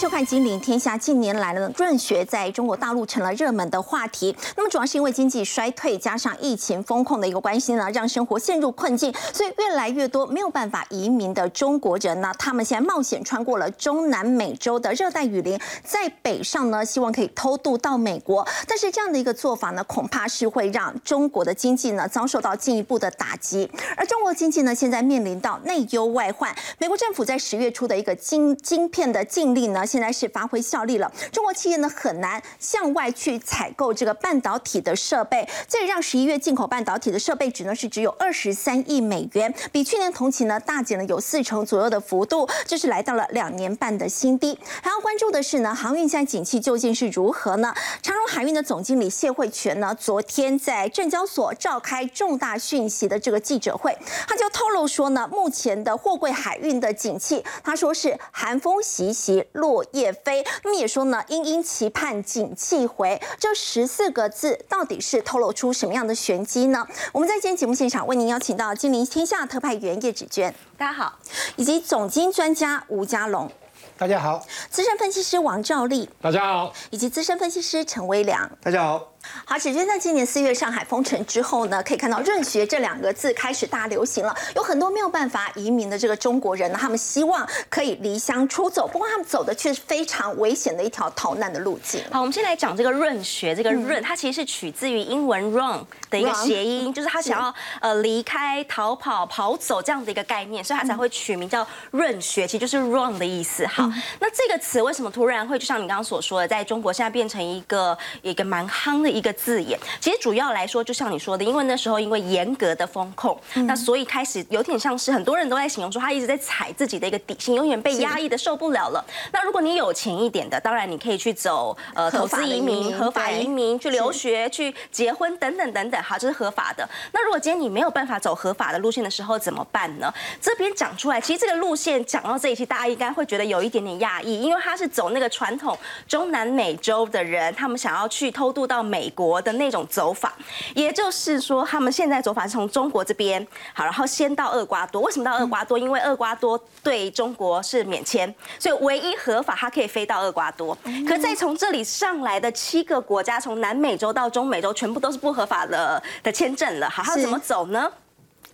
收看《金陵天下》。近年来呢，润学在中国大陆成了热门的话题。那么主要是因为经济衰退，加上疫情风控的一个关系呢，让生活陷入困境。所以越来越多没有办法移民的中国人呢，他们现在冒险穿过了中南美洲的热带雨林，在北上呢，希望可以偷渡到美国。但是这样的一个做法呢，恐怕是会让中国的经济呢遭受到进一步的打击。而中国经济呢，现在面临到内忧外患。美国政府在十月初的一个晶晶片的禁令呢，现在是发挥效力了。中国企业呢很难向外去采购这个半导体的设备，这让十一月进口半导体的设备值呢是只有二十三亿美元，比去年同期呢大减了有四成左右的幅度，这是来到了两年半的新低。还要关注的是呢，航运现在景气究竟是如何呢？长荣海运的总经理谢慧全呢，昨天在证交所召开重大讯息的这个记者会，他就透露说呢，目前的货柜海运的景气，他说是寒风习习，落叶飞。那么也说呢，殷殷期盼景气回，这十四个字到底是透露出什么样的玄机呢？我们在今天节目现场为您邀请到金陵天下特派员叶芷娟，大家好，以及总经专家吴家龙，大家好，资深分析师王兆立，大家好，以及资深分析师陈威良，大家好。好，芷娟在今年四月上海封城之后呢，可以看到“润学”这两个字开始大流行了。有很多没有办法移民的这个中国人呢，他们希望可以离乡出走，不过他们走的却是非常危险的一条逃难的路径。好，我们先来讲这个“润学”，这个“润”它其实是取自于英文 “run” 的一个谐音，就是他想要呃离开、逃跑、跑走这样的一个概念，所以他才会取名叫“润学”，其实就是 “run” 的意思。好，那这个词为什么突然会就像你刚刚所说的，在中国现在变成一个一个蛮夯的一个字眼？其实主要来说，就像你说的，因为那时候因为严格的风控，那所以开始有点像是很多人都在形容说，他一直在踩自己的一个底线，永远被压抑的受不了了。那如果你有钱一点的，当然你可以去走呃投资移民、合法移民、去留学、去结婚等等等等，好，这是合法的。那如果今天你没有办法走合法的路线的时候，怎么办呢？这边讲出来，其实这个路线讲到这一期，大家应该会觉得有一点点讶异，因为他是走那个传统中南美洲的人，他们想要去偷渡到美国的那种。走法，也就是说，他们现在走法是从中国这边好，然后先到厄瓜多。为什么到厄瓜多？因为厄瓜多对中国是免签，所以唯一合法，它可以飞到厄瓜多。可再从这里上来的七个国家，从南美洲到中美洲，全部都是不合法的的签证了。好，他怎么走呢？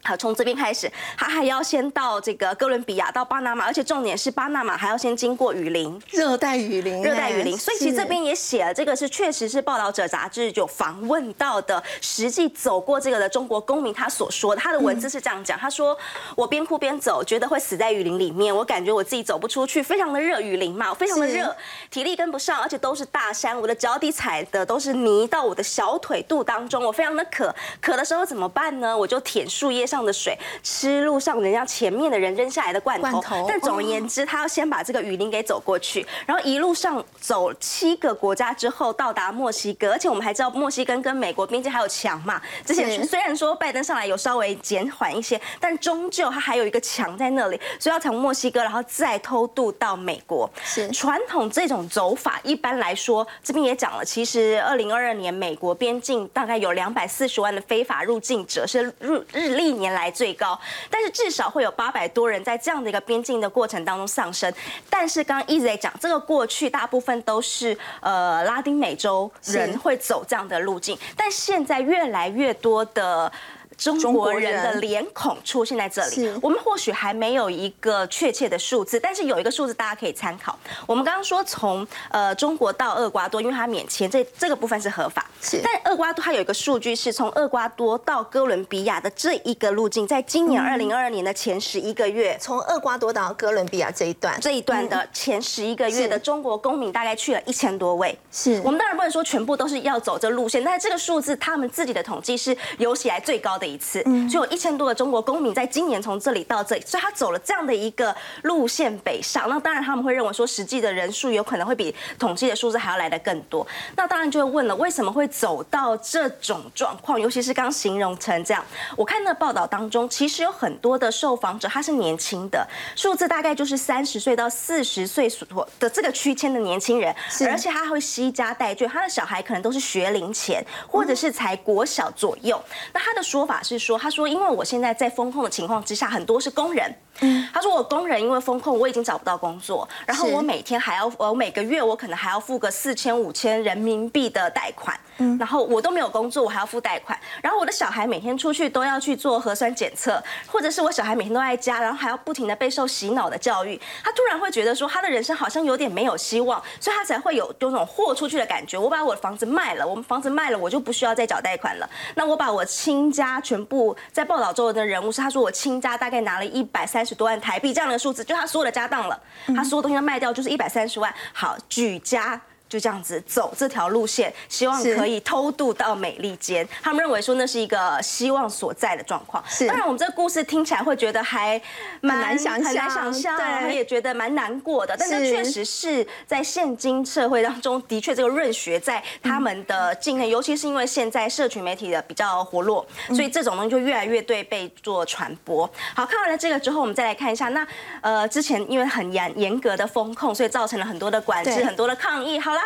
好，从这边开始，他还要先到这个哥伦比亚，到巴拿马，而且重点是巴拿马还要先经过雨林，热带雨林，热带雨林。所以其实这边也写了，这个是确实是报道者杂志有访问到的，实际走过这个的中国公民他所说的，他的文字是这样讲，他说我边哭边走，觉得会死在雨林里面，我感觉我自己走不出去，非常的热，雨林嘛，非常的热，体力跟不上，而且都是大山，我的脚底踩的都是泥，到我的小腿肚当中，我非常的渴，渴的时候怎么办呢？我就舔树叶上。上的水，吃路上人家前面的人扔下来的罐头。但总而言之，他要先把这个雨林给走过去，然后一路上走七个国家之后到达墨西哥。而且我们还知道墨西哥跟美国边境还有墙嘛。之前虽然说拜登上来有稍微减缓一些，但终究他还有一个墙在那里，所以要从墨西哥然后再偷渡到美国。是传统这种走法，一般来说这边也讲了，其实二零二二年美国边境大概有两百四十万的非法入境者是入日历年。年来最高，但是至少会有八百多人在这样的一个边境的过程当中丧生。但是刚刚一直在讲，这个过去大部分都是呃拉丁美洲人会走这样的路径，但现在越来越多的。中国人的脸孔出现在这里，我们或许还没有一个确切的数字，但是有一个数字大家可以参考。我们刚刚说从呃中国到厄瓜多，因为它免签，这这个部分是合法。是，但厄瓜多它有一个数据是从厄瓜多到哥伦比亚的这一个路径，在今年二零二二年的前十一个月，从厄瓜多到哥伦比亚这一段，这一段的前十一个月的中国公民大概去了一千多位。是我们当然不能说全部都是要走这路线，但是这个数字他们自己的统计是有史以来最高的。一次，嗯就有一千多个中国公民在今年从这里到这里，所以他走了这样的一个路线北上。那当然他们会认为说，实际的人数有可能会比统计的数字还要来的更多。那当然就会问了，为什么会走到这种状况？尤其是刚形容成这样，我看那报道当中，其实有很多的受访者他是年轻的，数字大概就是三十岁到四十岁所的这个区间的年轻人，而且他会惜家带眷，他的小孩可能都是学龄前或者是才国小左右。那他的说法。法是说，他说因为我现在在风控的情况之下，很多是工人。嗯。他说我工人因为风控，我已经找不到工作，然后我每天还要，我每个月我可能还要付个四千五千人民币的贷款，然后我都没有工作，我还要付贷款，然后我的小孩每天出去都要去做核酸检测，或者是我小孩每天都在家，然后还要不停的备受洗脑的教育，他突然会觉得说他的人生好像有点没有希望，所以他才会有有种豁出去的感觉。我把我的房子卖了，我们房子卖了，我就不需要再缴贷款了。那我把我亲家全部在报道中的人物是他说我亲家大概拿了一百三。十多万台币这样的数字，就他所有的家当了，他所有东西都卖掉，就是一百三十万。好，举家。就这样子走这条路线，希望可以偷渡到美利坚。他们认为说那是一个希望所在的状况。是，当然我们这个故事听起来会觉得还蛮难想象，很难想象，对，也觉得蛮难过的。但是确实是在现今社会当中，的确这个润学在他们的境内，尤其是因为现在社群媒体的比较活络，所以这种东西就越来越对被做传播。好，看完了这个之后，我们再来看一下，那呃之前因为很严严格的风控，所以造成了很多的管制，很多的抗议。好。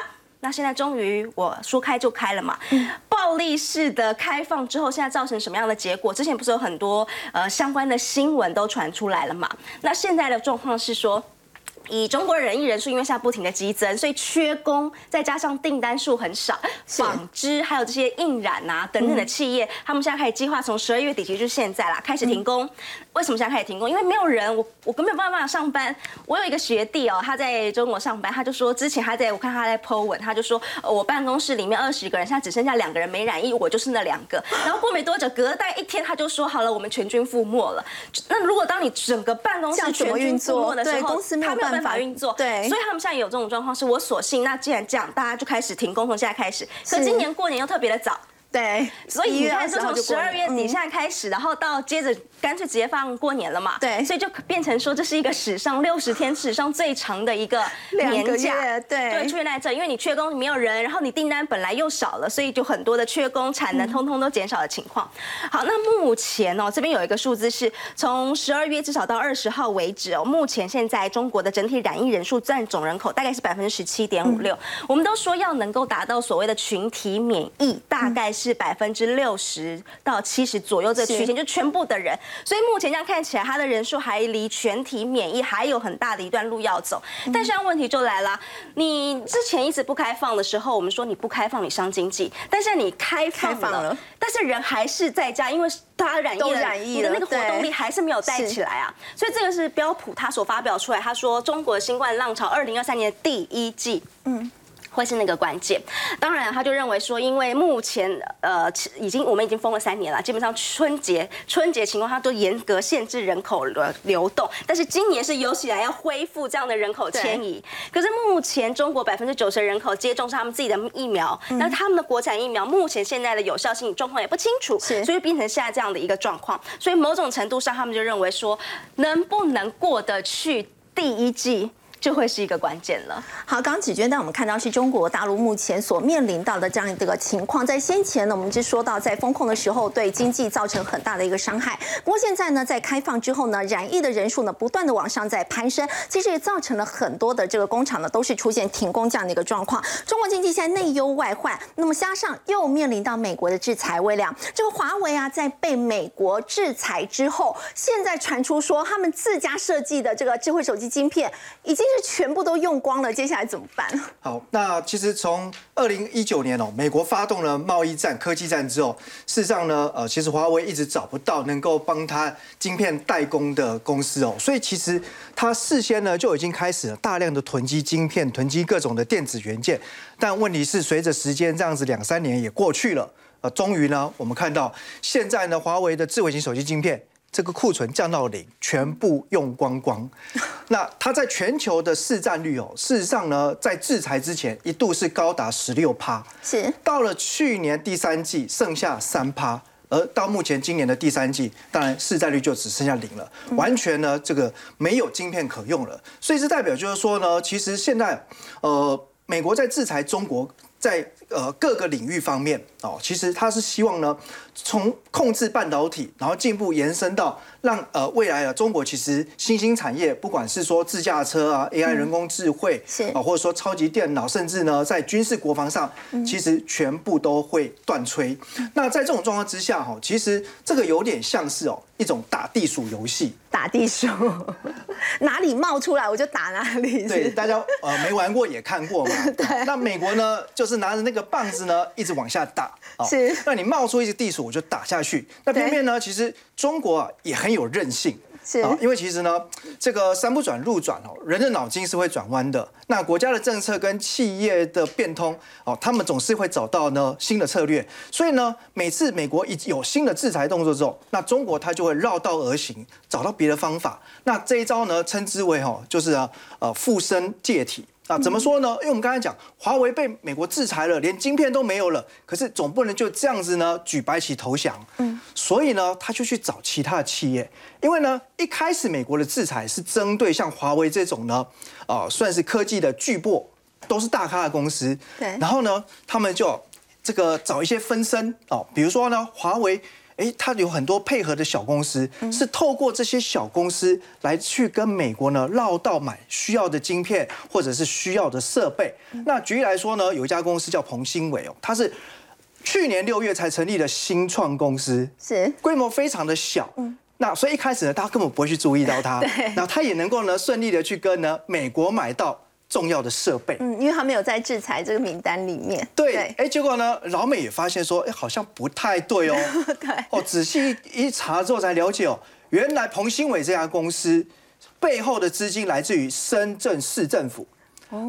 那现在终于我说开就开了嘛，暴力式的开放之后，现在造成什么样的结果？之前不是有很多呃相关的新闻都传出来了嘛？那现在的状况是说。以中国人艺人数因为现在不停的激增，所以缺工，再加上订单数很少，纺织还有这些印染啊等等的企业，他们现在开始计划从十二月底，其实就是现在啦，开始停工。为什么现在开始停工？因为没有人，我我根本没有办法上班。我有一个学弟哦，他在中国上班，他就说之前他在我看他在 po 文，他就说我办公室里面二十个人，现在只剩下两个人没染疫，我就是那两个。然后过没多久，隔大概一天，他就说好了，我们全军覆没了。那如果当你整个办公室全军覆没的时候，公司没有办法。法运作，对，所以他们现在有这种状况，是我索性，那既然这样，大家就开始停工，从现在开始。可今年过年又特别的早。对，所以你看，是从十二月底现在开始，然后到接着干脆直接放过年了嘛。对，所以就变成说这是一个史上六十天史上最长的一个年假。对，对，出现在这，因为你缺工没有人，然后你订单本来又少了，所以就很多的缺工，产能通通都减少的情况。好，那目前哦，这边有一个数字是从十二月至少到二十号为止哦，目前现在中国的整体染疫人数占总人口大概是百分之十七点五六。我们都说要能够达到所谓的群体免疫，大概是。是百分之六十到七十左右这个区间，就全部的人。所以目前这样看起来，他的人数还离全体免疫还有很大的一段路要走。但现在问题就来了，你之前一直不开放的时候，我们说你不开放你伤经济，但是你开放了，但是人还是在家，因为大家染疫了，你的那个活动力还是没有带起来啊。所以这个是标普他所发表出来，他说中国新冠浪潮二零二三年第一季，嗯。会是那个关键，当然他就认为说，因为目前呃已经我们已经封了三年了，基本上春节春节情况它都严格限制人口的流动，但是今年是有史以来要恢复这样的人口迁移。可是目前中国百分之九十人口接种是他们自己的疫苗，那他们的国产疫苗目前现在的有效性状况也不清楚，所以变成现在这样的一个状况。所以某种程度上，他们就认为说，能不能过得去第一季？就会是一个关键了。好，刚刚启娟带我们看到是中国大陆目前所面临到的这样一个情况。在先前呢，我们就说到在风控的时候对经济造成很大的一个伤害。不过现在呢，在开放之后呢，染疫的人数呢不断的往上在攀升，其实也造成了很多的这个工厂呢都是出现停工这样的一个状况。中国经济现在内忧外患，那么加上又面临到美国的制裁微量，这个华为啊在被美国制裁之后，现在传出说他们自家设计的这个智慧手机晶片已经。是全部都用光了，接下来怎么办？好，那其实从二零一九年哦，美国发动了贸易战、科技战之后，事实上呢，呃，其实华为一直找不到能够帮他晶片代工的公司哦，所以其实他事先呢就已经开始了大量的囤积晶片、囤积各种的电子元件。但问题是，随着时间这样子两三年也过去了，呃，终于呢，我们看到现在呢，华为的智慧型手机晶片。这个库存降到零，全部用光光。那它在全球的市占率哦，事实上呢，在制裁之前一度是高达十六趴，是到了去年第三季剩下三趴，而到目前今年的第三季，当然市占率就只剩下零了，完全呢这个没有晶片可用了。所以这代表就是说呢，其实现在呃，美国在制裁中国。在呃各个领域方面哦，其实他是希望呢，从控制半导体，然后进一步延伸到让呃未来的中国其实新兴产业，不管是说自驾车啊、AI 人工智慧是啊，或者说超级电脑，甚至呢在军事国防上，其实全部都会断炊。那在这种状况之下哈，其实这个有点像是哦一种打地鼠游戏。打地鼠，哪里冒出来我就打哪里。对，大家呃没玩过也看过嘛。对那美国呢，就是拿着那个棒子呢，一直往下打。哦是那你冒出一只地鼠，我就打下去。那偏偏呢，其实中国啊也很有韧性。是啊因为其实呢，这个山不转路转哦，人的脑筋是会转弯的。那国家的政策跟企业的变通哦，他们总是会找到呢新的策略。所以呢，每次美国一有新的制裁动作之后，那中国它就会绕道而行，找到别的方法。那这一招呢，称之为哈，就是啊呃附身借体。啊，怎么说呢？因为我们刚才讲，华为被美国制裁了，连晶片都没有了，可是总不能就这样子呢举白旗投降。嗯，所以呢，他就去找其他的企业，因为呢，一开始美国的制裁是针对像华为这种呢，呃，算是科技的巨擘，都是大咖的公司。对然后呢，他们就这个找一些分身哦，比如说呢，华为。诶，它有很多配合的小公司，是透过这些小公司来去跟美国呢绕道买需要的晶片或者是需要的设备。那举例来说呢，有一家公司叫彭新伟哦，它是去年六月才成立的新创公司，是规模非常的小。那所以一开始呢，大家根本不会去注意到它，然后它也能够呢顺利的去跟呢美国买到重要的设备。嗯，因为他没有在制裁这个名单里面。对，哎，结果呢，老美也发现说，哎，好像不太对哦。对哦，仔细一查之后才了解哦，原来彭新伟这家公司背后的资金来自于深圳市政府。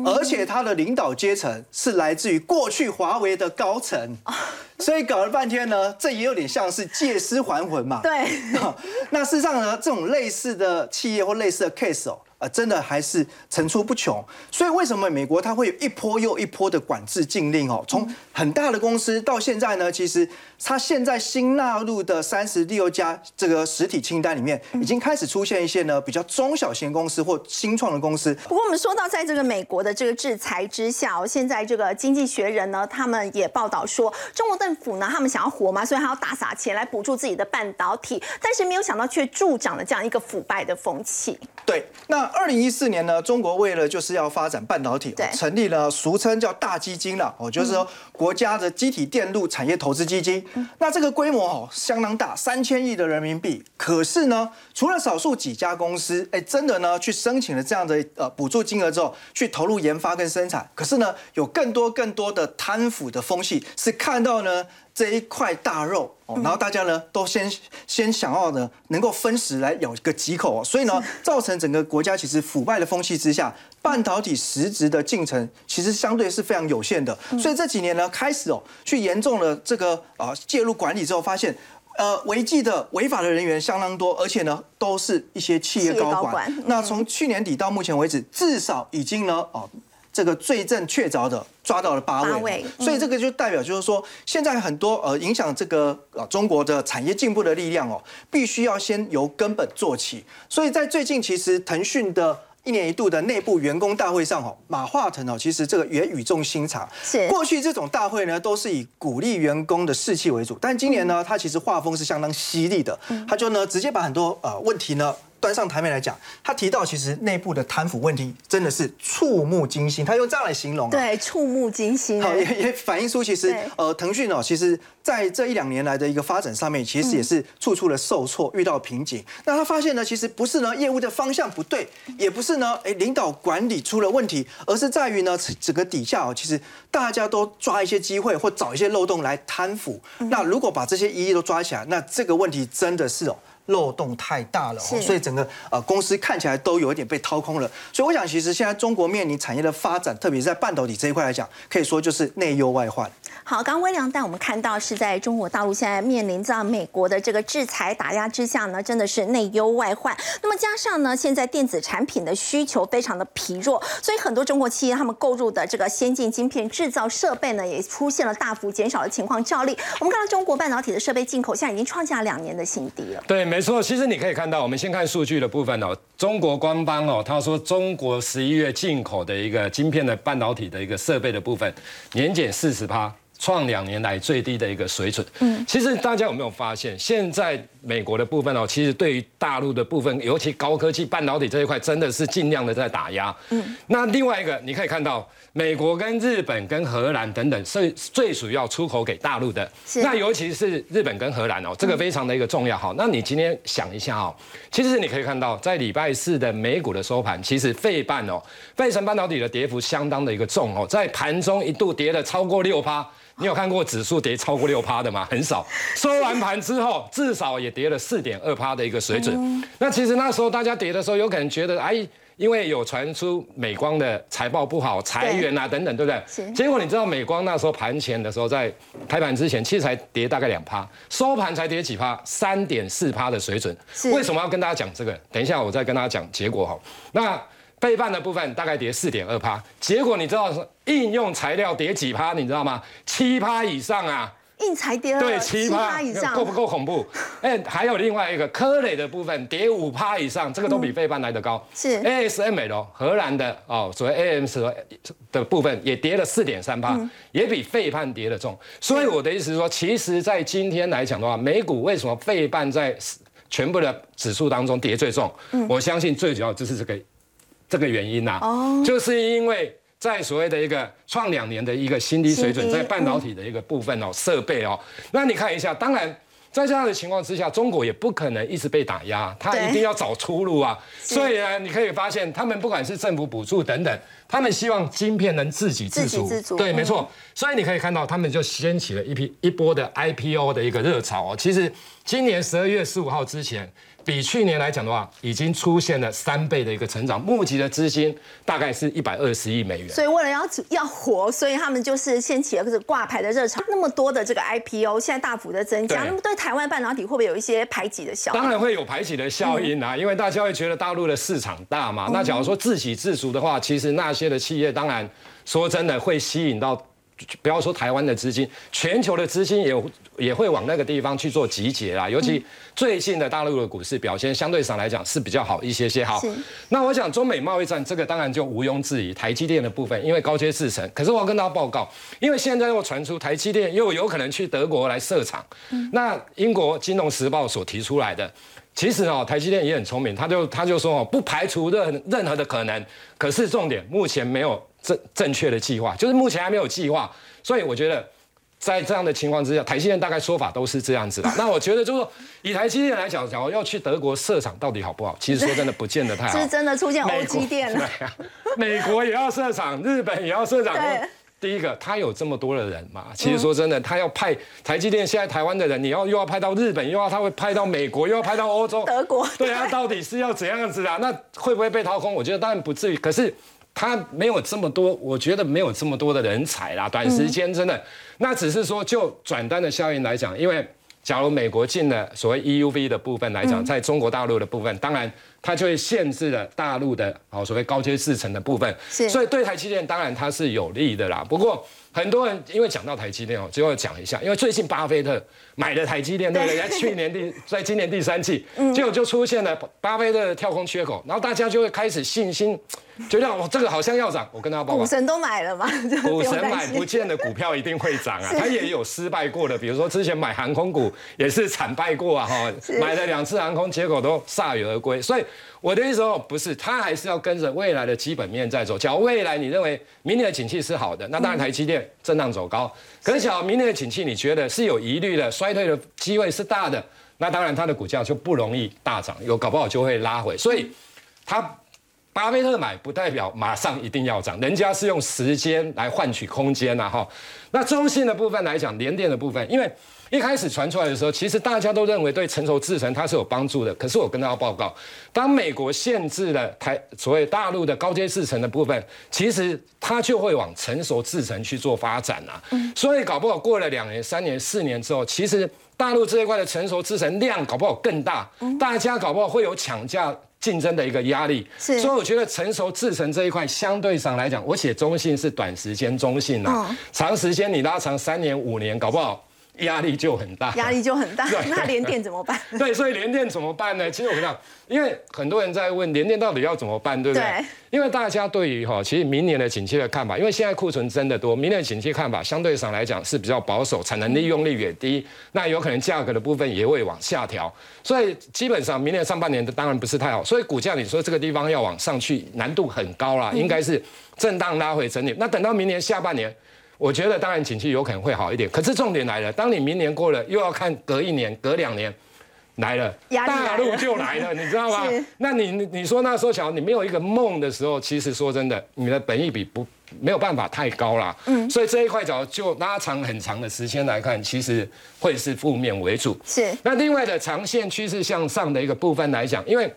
而且他的领导阶层是来自于过去华为的高层，所以搞了半天呢，这也有点像是借尸还魂嘛。对，那事实上呢，这种类似的企业或类似的 case 哦，呃，真的还是层出不穷。所以为什么美国它会有一波又一波的管制禁令哦？从很大的公司到现在呢，其实它现在新纳入的三十六家这个实体清单里面，已经开始出现一些呢比较中小型公司或新创的公司。不过我们说到，在这个美国的这个制裁之下哦，现在这个《经济学人》呢，他们也报道说，中国政府呢，他们想要活嘛，所以他要大撒钱来补助自己的半导体，但是没有想到却助长了这样一个腐败的风气。对，那二零一四年呢，中国为了就是要发展半导体，对成立了俗称叫大基金了，哦，就是说国家的机体电路产业投资基金。那这个规模哦相当大，三千亿的人民币。可是呢，除了少数几家公司，哎，真的呢去申请了这样的呃补助金额之后，去投入研发跟生产，可是呢，有更多更多的贪腐的风气，是看到呢。这一块大肉哦，然后大家呢都先先想要呢能够分食来咬个几口哦，所以呢造成整个国家其实腐败的风气之下，半导体实质的进程其实相对是非常有限的，所以这几年呢开始哦去严重的这个啊介入管理之后，发现呃违纪的违法的人员相当多，而且呢都是一些企业企业高管。高管那从去年底到目前为止，至少已经呢哦。这个罪证确凿的抓到了八位，八位嗯所以这个就代表就是说，现在很多呃影响这个呃中国的产业进步的力量哦，必须要先由根本做起。所以在最近，其实腾讯的一年一度的内部员工大会上哦，马化腾哦，其实这个也语重心长。是过去这种大会呢，都是以鼓励员工的士气为主，但今年呢，他其实画风是相当犀利的，他就呢直接把很多呃问题呢。端上台面来讲，他提到其实内部的贪腐问题真的是触目惊心，他用这样来形容、啊。对，触目惊心。好，也也反映出其实呃，腾讯哦，其实在这一两年来的一个发展上面，其实也是处处的受挫，遇到瓶颈。那他发现呢，其实不是呢业务的方向不对，也不是呢哎领导管理出了问题，而是在于呢整个底下哦，其实大家都抓一些机会或找一些漏洞来贪腐。那如果把这些一一都抓起来，那这个问题真的是哦。漏洞太大了、哦，所以整个呃公司看起来都有一点被掏空了。所以我想，其实现在中国面临产业的发展，特别是在半导体这一块来讲，可以说就是内忧外患。好，刚刚微良带我们看到是在中国大陆现在面临着美国的这个制裁打压之下呢，真的是内忧外患。那么加上呢，现在电子产品的需求非常的疲弱，所以很多中国企业他们购入的这个先进晶片制造设备呢，也出现了大幅减少的情况。照例，我们看到中国半导体的设备进口现在已经创下两年的新低了。对，没错。其实你可以看到，我们先看数据的部分哦，中国官方哦，他说中国十一月进口的一个晶片的半导体的一个设备的部分年减四十趴。创两年来最低的一个水准。嗯，其实大家有没有发现，现在美国的部分哦，其实对于大陆的部分，尤其高科技半导体这一块，真的是尽量的在打压。嗯，那另外一个你可以看到，美国跟日本跟荷兰等等是最主要出口给大陆的。是。那尤其是日本跟荷兰哦，这个非常的一个重要。好，那你今天想一下哦，其实你可以看到，在礼拜四的美股的收盘，其实费半哦，费城半导体的跌幅相当的一个重哦，在盘中一度跌了超过六趴。你有看过指数跌超过六趴的吗？很少。收完盘之后，至少也跌了四点二趴的一个水准。那其实那时候大家跌的时候，有可能觉得，哎，因为有传出美光的财报不好、裁员啊等等，对不对？结果你知道美光那时候盘前的时候，在开盘之前，其实才跌大概两趴，收盘才跌几趴，三点四趴的水准。为什么要跟大家讲这个？等一下我再跟大家讲结果哈。那。背半的部分大概跌四点二趴，结果你知道应用材料跌几趴？你知道吗？七趴以上啊！硬材跌了对七趴以上，够不够恐怖？哎，还有另外一个科磊的部分跌五趴以上，这个都比费半来的高。是 ASML 荷兰的哦，所谓 AMS 的部分也跌了四点三趴，也比费半跌的重。所以我的意思是说，其实，在今天来讲的话，美股为什么费半在全部的指数当中跌最重？我相信最主要就是这个。这个原因呐，就是因为在所谓的一个创两年的一个新低水准，在半导体的一个部分哦，设备哦，那你看一下，当然在这样的情况之下，中国也不可能一直被打压，他一定要找出路啊。所以呢，你可以发现，他们不管是政府补助等等，他们希望晶片能自给自足。对，没错。所以你可以看到，他们就掀起了一批一波的 IPO 的一个热潮哦。其实今年十二月十五号之前。比去年来讲的话，已经出现了三倍的一个成长，募集的资金大概是一百二十亿美元。所以为了要要活，所以他们就是掀起了这个挂牌的热潮。那么多的这个 IPO 现在大幅的增加，那么对台湾半导体会不会有一些排挤的效应？当然会有排挤的效应啊，因为大家会觉得大陆的市场大嘛。那假如说自给自足的话，其实那些的企业当然说真的会吸引到。不要说台湾的资金，全球的资金也也会往那个地方去做集结啦。尤其最近的大陆的股市表现相对上来讲是比较好一些些。好，那我想中美贸易战这个当然就毋庸置疑，台积电的部分因为高阶制程。可是我要跟大家报告，因为现在又传出台积电又有可能去德国来设厂。那英国金融时报所提出来的，其实哦，台积电也很聪明，他就他就说哦，不排除任任何的可能。可是重点目前没有。正正确的计划，就是目前还没有计划，所以我觉得在这样的情况之下，台积电大概说法都是这样子的。那我觉得就是说，以台积电来讲，讲要去德国设厂到底好不好？其实说真的，不见得太好。是真的出现欧积电了。美国也要设厂，日本也要设厂。第一个，他有这么多的人嘛？其实说真的，他要派台积电现在台湾的人，你要又要派到日本，又要他会派到美国，又要派到欧洲、德国。对啊，到底是要怎样子啊？那会不会被掏空？我觉得当然不至于。可是。他没有这么多，我觉得没有这么多的人才啦。短时间真的，那只是说就转单的效应来讲，因为假如美国进了所谓 EUV 的部分来讲，在中国大陆的部分，当然它就会限制了大陆的哦所谓高阶制程的部分。所以对台积电当然它是有利的啦。不过很多人因为讲到台积电哦，就要讲一下，因为最近巴菲特买了台积电，对不对？在去年第，在今年第三季，结果就出现了巴菲特的跳空缺口，然后大家就会开始信心。觉得我这个好像要涨，我跟他报告。股神都买了嘛？股神买不见的股票一定会涨啊！他也有失败过的，比如说之前买航空股也是惨败过啊！哈，买了两次航空，结果都铩羽而归。所以我的意思说，不是，它还是要跟着未来的基本面在走。假如未来你认为明年的景气是好的，那当然台积电震荡走高。可是假如明年的景气你觉得是有疑虑的，衰退的机会是大的，那当然它的股价就不容易大涨，有搞不好就会拉回。所以它。巴菲特买不代表马上一定要涨，人家是用时间来换取空间呐哈。那中性的部分来讲，联电的部分，因为 一开始传出来的时候，其实大家都认为对成熟制程它是有帮助的。可是我跟大家报告，当美国限制了台所谓大陆的高阶制程的部分，其实它就会往成熟制程去做发展啊。所以搞不好过了两年、三年、四年之后，其实大陆这一块的成熟制程量搞不好更大，大家搞不好会有抢价。竞争的一个压力，是，所以我觉得成熟制成这一块相对上来讲，我写中性是短时间中性啊，长时间你拉长三年五年，搞不好。压力就很大，压力就很大。那连电怎么办？对，所以连电怎么办呢？其实我跟你讲，因为很多人在问连电到底要怎么办，对不对？对。因为大家对于哈，其实明年的景气的看法，因为现在库存真的多，明年的景气看法相对上来讲是比较保守，产能利用率也低，那有可能价格的部分也会往下调。所以基本上明年上半年的当然不是太好，所以股价你说这个地方要往上去难度很高啦，应该是震荡拉回整理。那等到明年下半年。我觉得当然景气有可能会好一点，可是重点来了，当你明年过了，又要看隔一年、隔两年来了，大陆就来了，你知道吗？那你你说那时候小你没有一个梦的时候，其实说真的，你的本益比不没有办法太高啦。嗯，所以这一块角就拉长很长的时间来看，其实会是负面为主。是。那另外的长线趋势向上的一个部分来讲，因为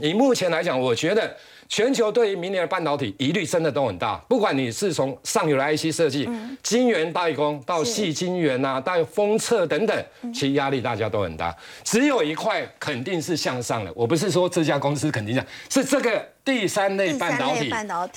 以目前来讲，我觉得。全球对于明年的半导体疑虑真的都很大，不管你是从上游的 IC 设计、晶圆代工到细晶圆啊，到封测等等，其实压力大家都很大。只有一块肯定是向上的，我不是说这家公司肯定讲，是这个第三类半导体，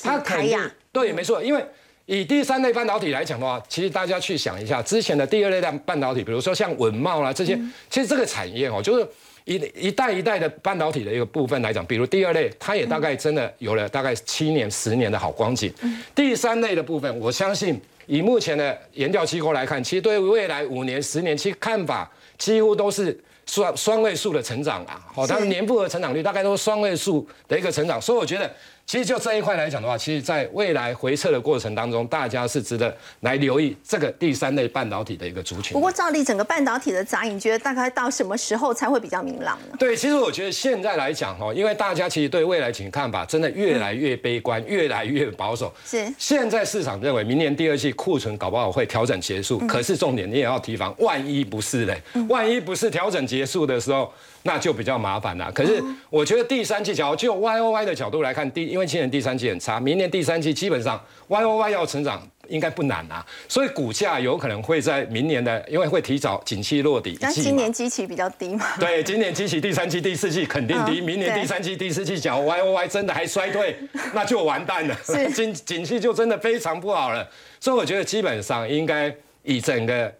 它肯定对，没错。因为以第三类半导体来讲的话，其实大家去想一下，之前的第二类半半导体，比如说像文茂啦这些，其实这个产业哦，就是。一一代一代的半导体的一个部分来讲，比如第二类，它也大概真的有了大概七年、十年的好光景。第三类的部分，我相信以目前的研调机构来看，其实对未来五年、十年期看法，几乎都是双双位数的成长啊。好，它的年复合成长率大概都是双位数的一个成长，所以我觉得。其实就这一块来讲的话，其实在未来回撤的过程当中，大家是值得来留意这个第三类半导体的一个族群。不过，照例整个半导体的杂影，觉得大概到什么时候才会比较明朗呢？对，其实我觉得现在来讲哈，因为大家其实对未来景看法真的越来越悲观，越来越保守。是。现在市场认为明年第二季库存搞不好会调整结束，可是重点你也要提防，万一不是嘞，万一不是调整结束的时候。那就比较麻烦了。可是我觉得第三季，假如就 Y O Y 的角度来看，第因为今年第三季很差，明年第三季基本上 Y O Y 要成长应该不难啊。所以股价有可能会在明年的，因为会提早景气落底。那今年基期比较低嘛？对，今年基期第三季、第四季肯定低。明年第三季、第四季，假如 Y O Y 真的还衰退，那就完蛋了，景景气就真的非常不好了。所以我觉得基本上应该以整个。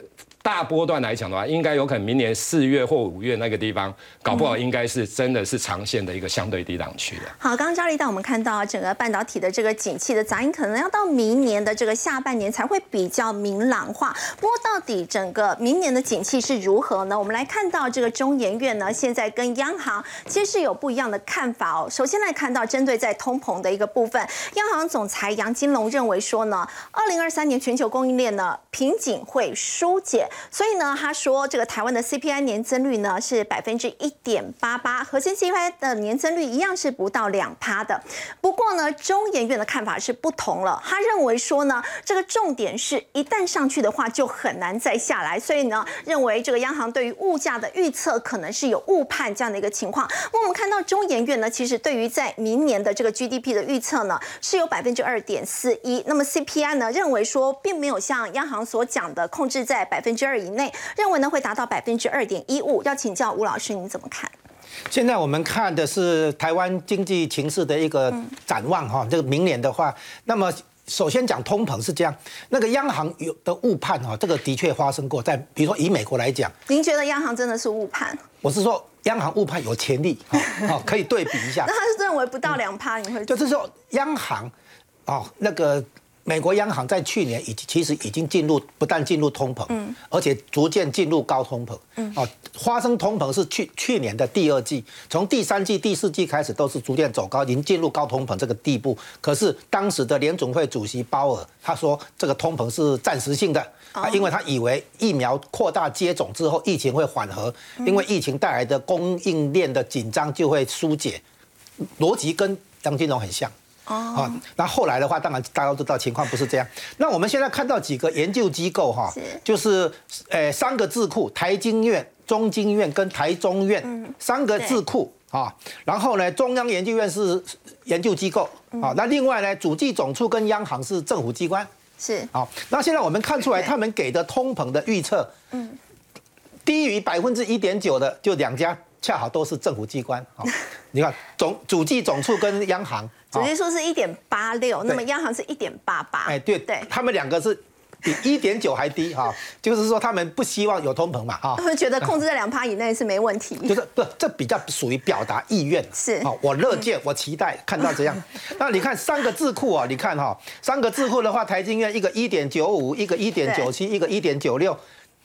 大波段来讲的话，应该有可能明年四月或五月那个地方，搞不好应该是真的是长线的一个相对低档区的。好，刚刚赵丽带我们看到整个半导体的这个景气的杂音，可能要到明年的这个下半年才会比较明朗化。不过，到底整个明年的景气是如何呢？我们来看到这个中研院呢，现在跟央行其实是有不一样的看法哦。首先来看到针对在通膨的一个部分，央行总裁杨金龙认为说呢，二零二三年全球供应链呢瓶颈会疏解。所以呢，他说这个台湾的 CPI 年增率呢是百分之一点八八，核心 CPI 的年增率一样是不到两趴的。不过呢，中研院的看法是不同了，他认为说呢，这个重点是一旦上去的话就很难再下来，所以呢，认为这个央行对于物价的预测可能是有误判这样的一个情况。那我们看到中研院呢，其实对于在明年的这个 GDP 的预测呢是有百分之二点四一，那么 CPI 呢认为说并没有像央行所讲的控制在百分之。二以内，认为呢会达到百分之二点一五。要请教吴老师，你怎么看？现在我们看的是台湾经济情势的一个展望哈。这个明年的话，那么首先讲通膨是这样，那个央行有的误判哈，这个的确发生过。在比如说以美国来讲，您觉得央行真的是误判？我是说央行误判有潜力，好可以对比一下。那他是认为不到两趴，你会就是说央行哦那个。美国央行在去年已经其实已经进入不但进入通膨，嗯，而且逐渐进入高通膨，嗯，哦，发生通膨是去去年的第二季，从第三季、第四季开始都是逐渐走高，已经进入高通膨这个地步。可是当时的联总会主席鲍尔他说，这个通膨是暂时性的，啊，因为他以为疫苗扩大接种之后疫情会缓和，因为疫情带来的供应链的紧张就会疏解，逻辑跟。张金龙很像。哦，那后来的话，当然大家都知道情况不是这样。那我们现在看到几个研究机构哈，就是呃三个智库，台经院、中经院跟台中院三个智库啊。然后呢，中央研究院是研究机构啊。那另外呢，主计总处跟央行是政府机关。是。好，那现在我们看出来，他们给的通膨的预测，嗯，低于百分之一点九的就两家。恰好都是政府机关啊！你看总主计总处跟央行，主计处是一点八六，那么央行是一点八八。哎，对对，他们两个是比一点九还低哈，就是说他们不希望有通膨嘛哈。他们觉得控制在两趴以内是没问题。就是不，这比较属于表达意愿。是啊，我乐见，我期待看到这样。那你看三个智库啊，你看哈，三个智库的话，台经院一个一点九五，一个一点九七，一个一点九六。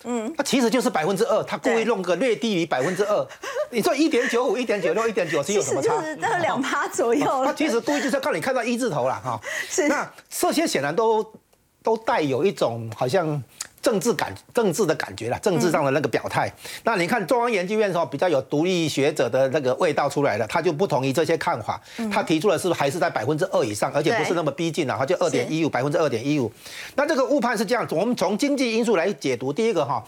嗯，它其实就是百分之二，他故意弄个略低于百分之二。你说一点九五、一点九六、一点九七有什么差？就是这两趴左右。他其实故意就是靠你看到一字头了哈。是。那这些显然都都带有一种好像。政治感、政治的感觉了，政治上的那个表态。那你看中央研究院的时候比较有独立学者的那个味道出来了，他就不同意这些看法。他提出的是还是在百分之二以上，而且不是那么逼近了，他就二点一五，百分之二点一五。那这个误判是这样，我们从经济因素来解读。第一个哈，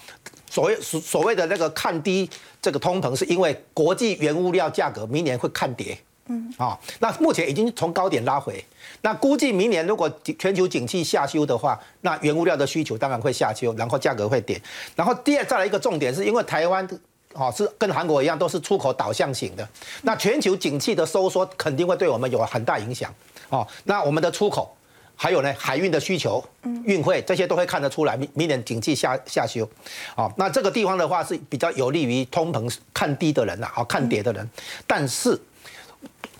所谓所所谓的那个看低这个通膨，是因为国际原物料价格明年会看跌。嗯啊，那目前已经从高点拉回，那估计明年如果全球景气下修的话，那原物料的需求当然会下修，然后价格会跌。然后第二再来一个重点，是因为台湾哦是跟韩国一样都是出口导向型的，那全球景气的收缩肯定会对我们有很大影响哦。那我们的出口还有呢海运的需求，运费这些都会看得出来，明明年景气下下修，哦，那这个地方的话是比较有利于通膨看低的人呐，好看跌的人，但是。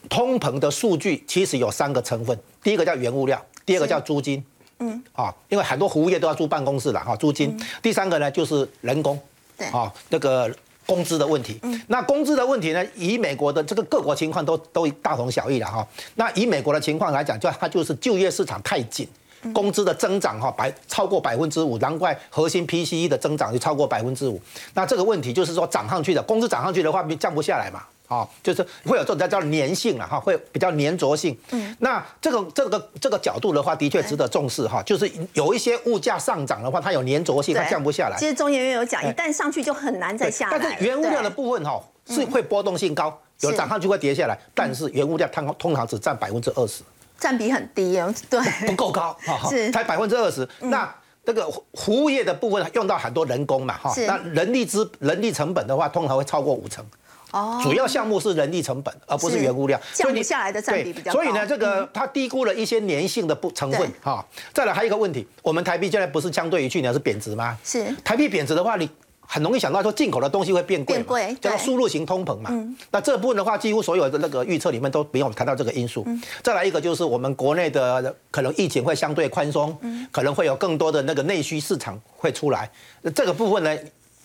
通膨的数据其实有三个成分，第一个叫原物料，第二个叫租金，嗯，啊，因为很多服务业都要租办公室了哈，租金。第三个呢就是人工，对，啊，那个工资的问题。嗯，那工资的问题呢，以美国的这个各国情况都都大同小异了哈。那以美国的情况来讲，就它就是就业市场太紧，工资的增长哈百超过百分之五，难怪核心 PCE 的增长就超过百分之五。那这个问题就是说涨上去的工资涨上去的话，降不下来嘛。啊，就是会有这种叫叫粘性了哈，会比较粘着性。嗯，那这个这个这个角度的话，的确值得重视哈。就是有一些物价上涨的话，它有粘着性，它降不下来。其实中研院有讲，一旦上去就很难再下来。但是原物料的部分哈是会波动性高，有涨上去会跌下来。但是原物料通通常只占百分之二十，占比很低哦。对，不够高是才百分之二十。那这个服务业的部分用到很多人工嘛哈，那人力资人力成本的话，通常会超过五成。哦，主要项目是人力成本，而不是原物料，降不下来的占比比较高。所以呢，这个它低估了一些粘性的不成分哈。再来还有一个问题，我们台币现在不是相对于去年是贬值吗？是。台币贬值的话，你很容易想到说进口的东西会变贵，叫输入型通膨嘛。嗯。那这部分的话，几乎所有的那个预测里面都没有谈到这个因素。嗯。再来一个就是我们国内的可能疫情会相对宽松，嗯，可能会有更多的那个内需市场会出来，这个部分呢？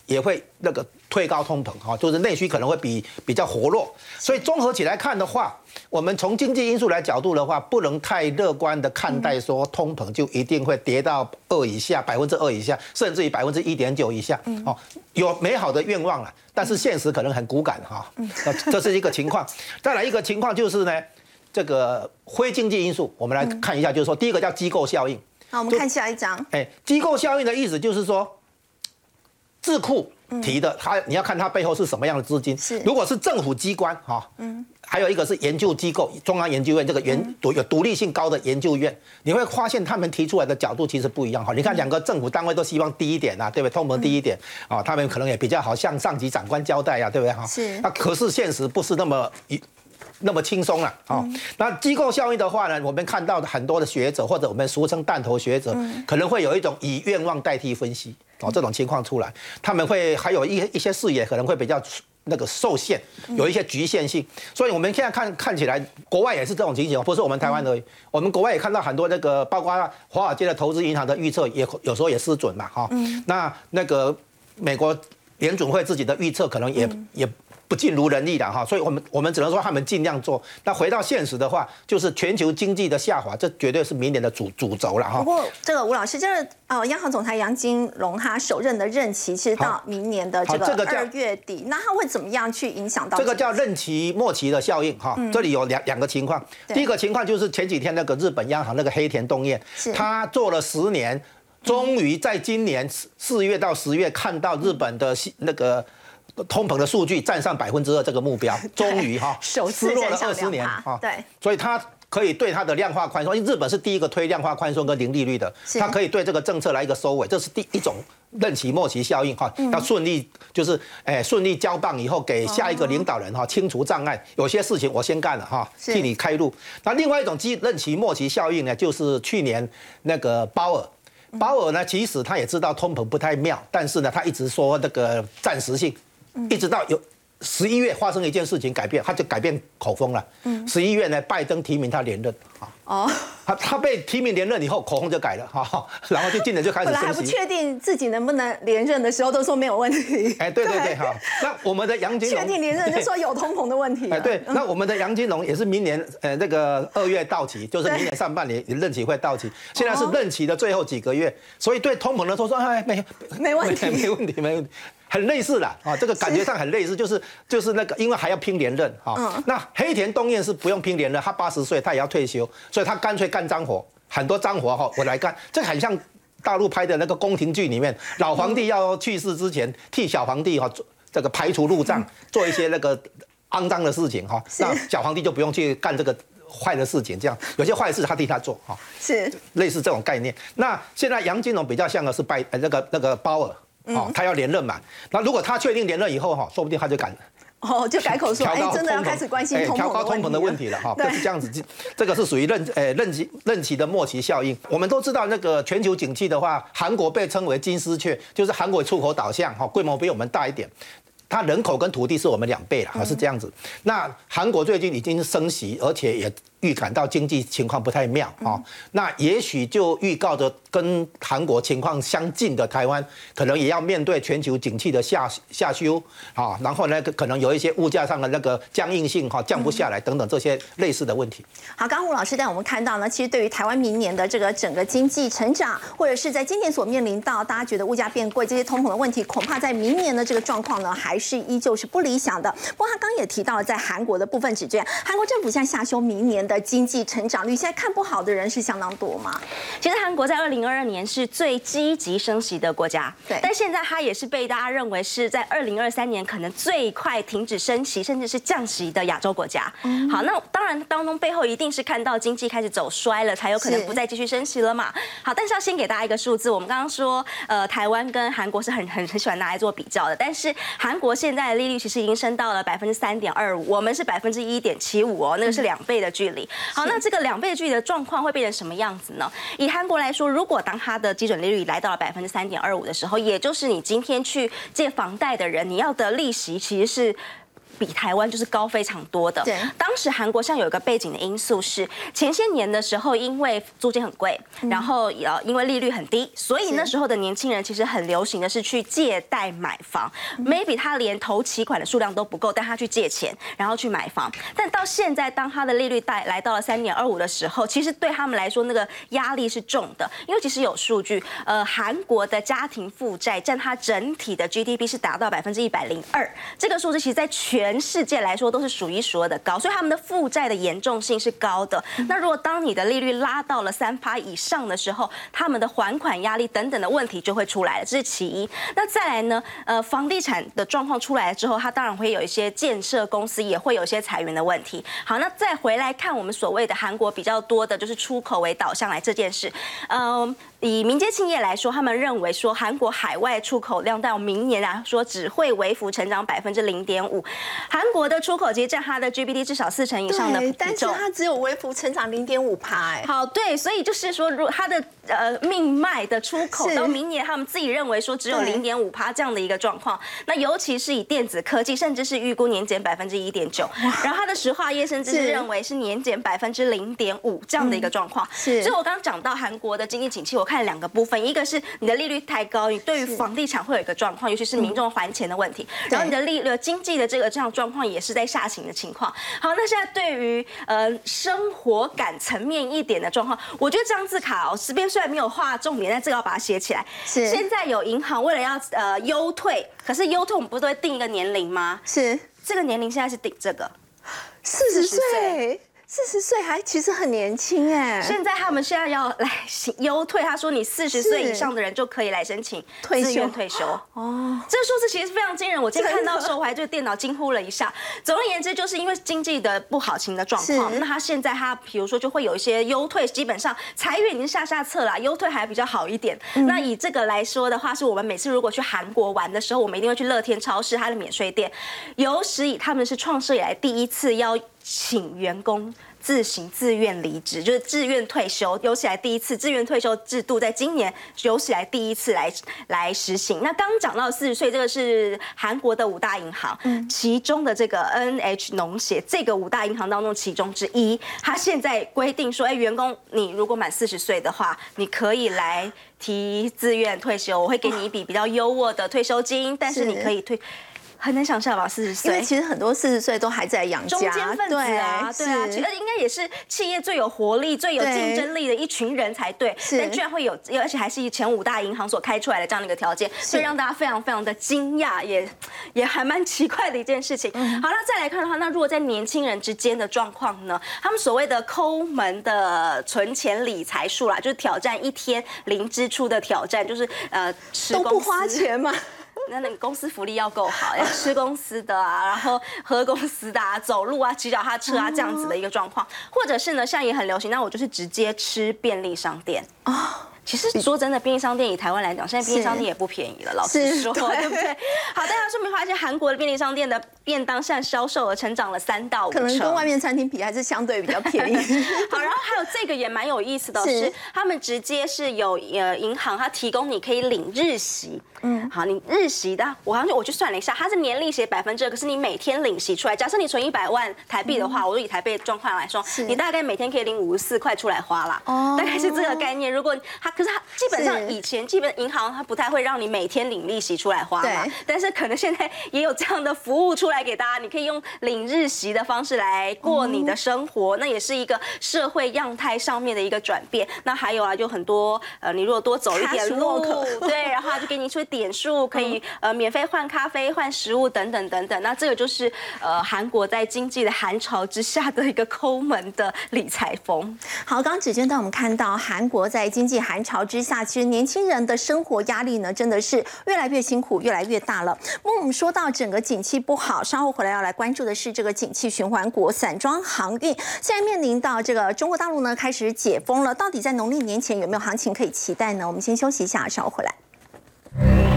也会那个推高通膨哈，就是内需可能会比比较活络，所以综合起来看的话，我们从经济因素来角度的话，不能太乐观的看待说通膨就一定会跌到二以下，百分之二以下，甚至于百分之一点九以下，哦，有美好的愿望了，但是现实可能很骨感哈，这是一个情况。再来一个情况就是呢，这个非经济因素，我们来看一下，就是说第一个叫机构效应。好，我们看下一张。哎，机构效应的意思就是说。智库提的，他你要看他背后是什么样的资金。是，如果是政府机关哈，嗯，还有一个是研究机构，中央研究院这个研独有独立性高的研究院，你会发现他们提出来的角度其实不一样哈。你看两个政府单位都希望低一点啊，对不对？通膨低一点啊，他们可能也比较好向上级长官交代呀，对不对哈？是。那可是现实不是那么一。那么轻松了啊！那机构效应的话呢，我们看到的很多的学者或者我们俗称弹头学者，可能会有一种以愿望代替分析哦，这种情况出来，他们会还有一一些视野可能会比较那个受限，有一些局限性。所以我们现在看看起来，国外也是这种情形，不是我们台湾而已。我们国外也看到很多那个，包括华尔街的投资银行的预测，也有时候也失准嘛哈。那那个美国。联准会自己的预测可能也也。不尽如人意的哈，所以我们我们只能说他们尽量做。那回到现实的话，就是全球经济的下滑，这绝对是明年的主主轴了哈。不过这个吴老师，这个呃，央行总裁杨金龙他首任的任期其实到明年的这个二月底，那他会怎么样去影响到？这个叫任期末期的效应哈。这里有两两个情况，第一个情况就是前几天那个日本央行那个黑田东彦，他做了十年，终于在今年四四月到十月看到日本的那个。通膨的数据占上百分之二这个目标，终于哈失落了二十年哈，对，所以它可以对它的量化宽松，因为日本是第一个推量化宽松跟零利率的，它可以对这个政策来一个收尾，这是第一种任期末期效应哈，要顺利就是哎顺利交棒以后给下一个领导人哈清除障碍，有些事情我先干了哈，替你开路。那另外一种基任期末期效应呢，就是去年那个鲍尔，鲍尔呢其实他也知道通膨不太妙，但是呢他一直说那个暂时性。一直到有十一月发生一件事情改变，他就改变口风了。十一月呢，拜登提名他连任啊。哦，他他被提名连任以后，口风就改了哈，然后就今年就开始。本来还不确定自己能不能连任的时候，都说没有问题。哎，对 对对，好。那我们的杨金龙确定连任就说有通膨的问题。哎，对。那我们的杨金龙也是明年呃那个二月到期，就是明年上半年任期会到期。现在是任期的最后几个月，所以对通膨的说说哎没 没问题，没问题，没问题。很类似啦，啊，这个感觉上很类似，就是就是那个，因为还要拼连任，哈，那黑田东彦是不用拼连任，他八十岁，他也要退休，所以他干脆干脏活，很多脏活哈，我来干，这很像大陆拍的那个宫廷剧里面，老皇帝要去世之前，替小皇帝哈做这个排除路障，做一些那个肮脏的事情哈，那小皇帝就不用去干这个坏的事情，这样有些坏事他替他做哈，是。类似这种概念。那现在杨金龙比较像的是拜那个那个鲍尔。哦，他要连任嘛？那如果他确定连任以后哈，说不定他就敢哦，就改口说，哎，真的要开始关心调高通膨的问题了哈。是这样子，这个是属于任诶任期任期的末期效应。我们都知道，那个全球景气的话，韩国被称为金丝雀，就是韩国出口导向哈，规模比我们大一点。它人口跟土地是我们两倍了，还是这样子。那韩国最近已经升息，而且也。预感到经济情况不太妙啊，那也许就预告着跟韩国情况相近的台湾，可能也要面对全球景气的下下修啊，然后呢，可能有一些物价上的那个僵硬性哈，降不下来等等这些类似的问题。好，刚吴老师带我们看到呢，其实对于台湾明年的这个整个经济成长，或者是在今年所面临到大家觉得物价变贵这些通膨的问题，恐怕在明年的这个状况呢，还是依旧是不理想的。不过他刚也提到了，在韩国的部分指这样，韩国政府现在下修明年的。经济成长率现在看不好的人是相当多嘛？其实韩国在二零二二年是最积极升息的国家，对。但现在它也是被大家认为是在二零二三年可能最快停止升息，甚至是降息的亚洲国家。好，那当然当中背后一定是看到经济开始走衰了，才有可能不再继续升息了嘛。好，但是要先给大家一个数字，我们刚刚说，呃，台湾跟韩国是很很很喜欢拿来做比较的，但是韩国现在的利率其实已经升到了百分之三点二五，我们是百分之一点七五哦，那个是两倍的距离。好，那这个两倍距离的状况会变成什么样子呢？以韩国来说，如果当它的基准利率来到了百分之三点二五的时候，也就是你今天去借房贷的人，你要的利息其实是。比台湾就是高非常多的。对，当时韩国像有一个背景的因素是，前些年的时候，因为租金很贵，然后也因为利率很低，所以那时候的年轻人其实很流行的是去借贷买房。Maybe 他连投期款的数量都不够，但他去借钱，然后去买房。但到现在，当他的利率带来到了三点二五的时候，其实对他们来说那个压力是重的，因为其实有数据，呃，韩国的家庭负债占他整体的 GDP 是达到百分之一百零二，这个数字其实在全全世界来说都是数一数二的高，所以他们的负债的严重性是高的。那如果当你的利率拉到了三趴以上的时候，他们的还款压力等等的问题就会出来了，这是其一。那再来呢？呃，房地产的状况出来了之后，它当然会有一些建设公司也会有一些裁员的问题。好，那再回来看我们所谓的韩国比较多的就是出口为导向来这件事，嗯。以民间企业来说，他们认为说韩国海外出口量到明年来，说只会微幅成长百分之零点五。韩国的出口其实占它的 GDP 至少四成以上的但是它只有微幅成长零点五趴。哎，好，对，所以就是说，如它的呃命脉的出口到明年，他们自己认为说只有零点五趴这样的一个状况。那尤其是以电子科技，甚至是预估年减百分之一点九。然后它的石化业甚至是认为是年减百分之零点五这样的一个状况。是，所以我刚刚讲到韩国的经济景气，我看。看两个部分，一个是你的利率太高，你对于房地产会有一个状况，尤其是民众还钱的问题。然后你的利率经济的这个这样状况也是在下行的情况。好，那现在对于呃生活感层面一点的状况，我觉得这张字卡哦，这边虽然没有画重点，但这个要把它写起来。是现在有银行为了要呃优退，可是优退我们不是都会定一个年龄吗？是这个年龄现在是顶这个。四十40岁岁，四十岁还其实很年轻哎，现在他们现在要来行优退，他说你四十岁以上的人就可以来申请退休。自愿退休。哦，这个数字其实非常惊人，我今天看到的时候，我还对电脑惊呼了一下。总而言之，就是因为经济的不好情的状况，那他现在他比如说就会有一些优退，基本上裁员已经下下策了，优退还比较好一点。嗯。那以这个来说的话，是我们每次如果去韩国玩的时候，我们一定会去乐天超市它的免税店，有史以他们是创设以来第一次要请员工。自行自愿离职，就是自愿退休，有史以来第一次自愿退休制度，在今年有史以来第一次来来实行。那刚讲到四十岁，这个是韩国的五大银行，嗯其中的这个 NH 农协这个五大银行当中其中之一，它现在规定说，哎，员工你如果满四十岁的话，你可以来提自愿退休，我会给你一笔比较优渥的退休金，但是你可以退。很难想象吧，四十岁。因为其实很多四十岁都还在养家，中间分子啊，对啊，其实应该也是企业最有活力、最有竞争力的一群人才对。是但居然会有，而且还是前五大银行所开出来的这样的一个条件，所以让大家非常非常的惊讶，也也还蛮奇怪的一件事情。好，那再来看的话，那如果在年轻人之间的状况呢？他们所谓的抠门的存钱理财术啦，就是挑战一天零支出的挑战，就是呃吃都不花钱嘛。那那个公司福利要够好，要吃公司的啊，然后喝公司的啊，走路啊，骑脚踏车啊，这样子的一个状况，或者是呢，现在也很流行，那我就是直接吃便利商店啊。其实说真的，便利商店以台湾来讲，现在便利商店也不便宜了，老实说，是对对不对？好，大家说明发现韩国的便利商店的便当现在销售额成长了三到五可能跟。外面餐厅比还是相对比较便宜。好，然后还有这个也蛮有意思的，是是他们直接是有呃银行，它提供你可以领日息。嗯，好，你日息的，我好像就我去算了一下，它是年利息百分之二，可是你每天领息出来，假设你存一百万台币的话，我就以台币的状况来说，你大概每天可以领五十四块出来花啦。哦大概是这个概念。如果它，可是它基本上以前基本银行它不太会让你每天领利息出来花嘛，但是可能现在也有这样的服务出来给大家，你可以用领日息的方式来过你的生活，那也是一个社会样态上面的一个转变。那还有啊，就很多呃，你如果多走一点路 对，然后就给你一些点数，可以呃 免费换咖啡、换食物等等等等。那这个就是呃韩国在经济的寒潮之下的一个抠门的理财风。好，刚刚子娟带我们看到韩国在经济寒潮之下，其实年轻人的生活压力呢，真的是越来越辛苦，越来越大了。那么我们说到整个景气不好，稍后回来要来关注的是这个景气循环股散装航运，现在面临到这个中国大陆呢开始解封了，到底在农历年前有没有行情可以期待呢？我们先休息一下，稍后回来。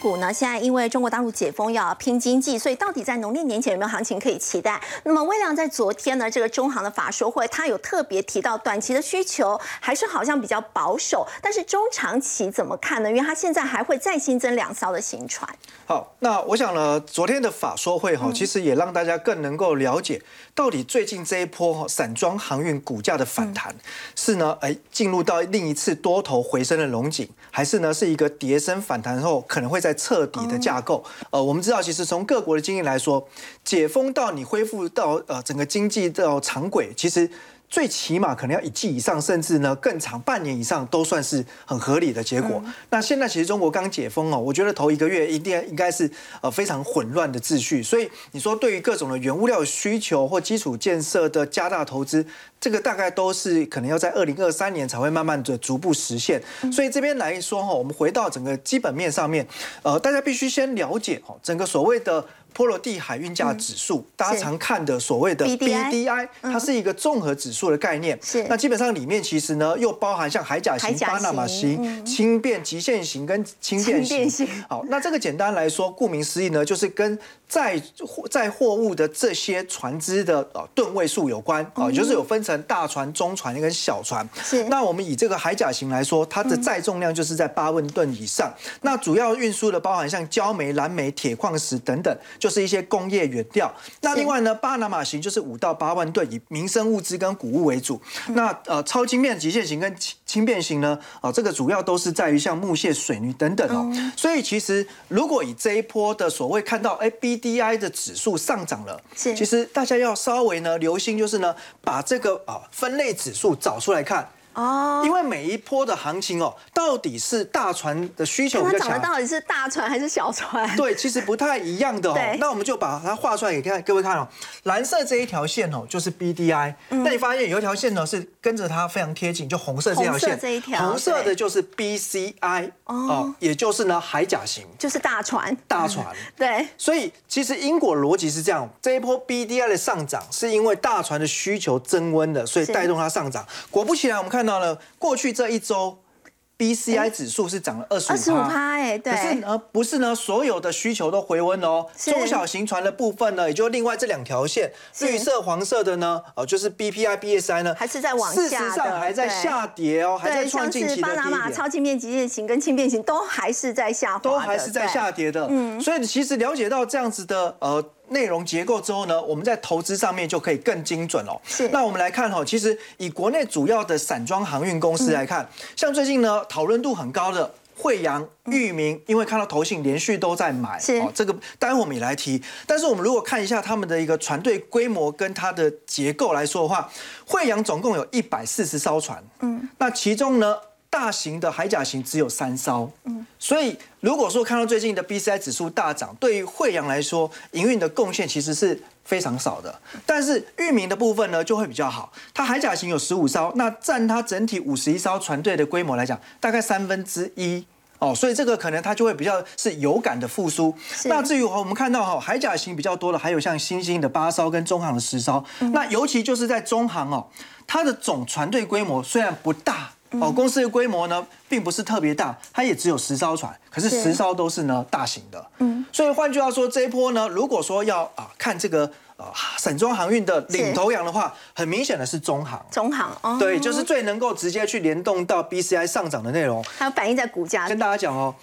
股呢，现在因为中国大陆解封要拼经济，所以到底在农历年前有没有行情可以期待？那么微量在昨天呢，这个中行的法说会，他有特别提到短期的需求还是好像比较保守，但是中长期怎么看呢？因为它现在还会再新增两艘的新船。好，那我想呢，昨天的法说会哈，其实也让大家更能够了解，到底最近这一波哈散装航运股价的反弹，是呢，哎，进入到另一次多头回升的龙井，还是呢是一个跌升反弹后可能会在彻底的架构？呃，我们知道，其实从各国的经验来说，解封到你恢复到呃整个经济到常轨，其实。最起码可能要一季以上，甚至呢更长半年以上，都算是很合理的结果。那现在其实中国刚解封哦，我觉得头一个月一定应该是呃非常混乱的秩序。所以你说对于各种的原物料需求或基础建设的加大投资，这个大概都是可能要在二零二三年才会慢慢的逐步实现。所以这边来说哈，我们回到整个基本面上面，呃，大家必须先了解哦，整个所谓的。波罗的海运价指数，大家常看的所谓的 BDI BDI，它是一个综合指数的概念。是。那基本上里面其实呢，又包含像海甲型、巴拿马型型、轻便极限型跟轻便型。型。好，那这个简单来说，顾名思义呢，就是跟载载货物的这些船只的呃吨位数有关。啊，就是有分成成大船、中船跟小船。是。那我们以这个海甲型来说，它的载重量就是在八万吨以上。那主要运输的包含像焦煤、蓝煤、铁矿石等等，就是一些工业原料。那另外呢，巴拿马型就是五到八万吨，以民生物资跟谷物为主。那呃，超轻便极限型跟轻轻便型呢，啊，这个主要都是在于像木屑、水泥等等哦。所以其实如果以这一波的所谓看到，哎，BDI 的指数上涨了，是其实大家要稍微呢留心，就是呢把这个啊分类指数找出来看。哦，因为每一波的行情哦，到底是大船的需求比较强，到底是大船还是小船？对，其实不太一样的哦对。那我们就把它画出来给看各位看哦。蓝色这一条线哦，就是 BDI。那你发现有一条线呢是跟着它非常贴近，就红色这条红色线，这一条红色的就是 BCI 哦，也就是呢海甲型就是大船。大船。对，所以其实因果逻辑是这样，这一波 BDI 的上涨是因为大船的需求增温的，所以带动它上涨。果不其然，我们看到了过去这一周。BCI 指数是涨了二十五二十五趴哎，对可，是呢，不是呢，所有的需求都回温哦。中小型船的部分呢，也就另外这两条线，是绿色、黄色的呢，哦，就是 BPI、BSI 呢，还是在往下的事实上还在下跌哦，还在创近期是巴拿的低点。马超轻便极限型跟轻便型都还是在下滑，都还是在下跌的，嗯，所以其实了解到这样子的呃内容结构之后呢，我们在投资上面就可以更精准哦。是那我们来看哈、哦，其实以国内主要的散装航运公司来看，嗯像最近呢讨论度很高的。惠阳、裕民，因为看到投信连续都在买，嗯是哦，这个待会我们也来提。但是我们如果看一下他们的一个船队规模跟它的结构来说的话，惠阳总共有一百四十艘船，嗯，那其中呢，大型的海甲型只有三艘，嗯，所以如果说看到最近的 BCI 指数大涨，对于惠阳来说，营运的贡献其实是非常少的。但是域名的部分呢，就会比较好。它海甲型有十五艘，那占它整体五十一艘船队的规模来讲，大概三分之一。哦，所以这个可能它就会比较是有感的复苏。那至于我们看到哈海甲型比较多的，还有像新兴的八艘跟中航的十艘。那尤其就是在中航哦，它的总船队规模虽然不大。哦，公司的规模呢，并不是特别大，它也只有十艘船，可是是十艘都是呢大型的。嗯，所以换句话说，这一波呢，如果说要啊看这个啊散装航运的领头羊的话，很明显的是中航。中航哦，对，就是最能够直接去联动到 BCI 上涨的内容。它反映在股价跟大家讲哦，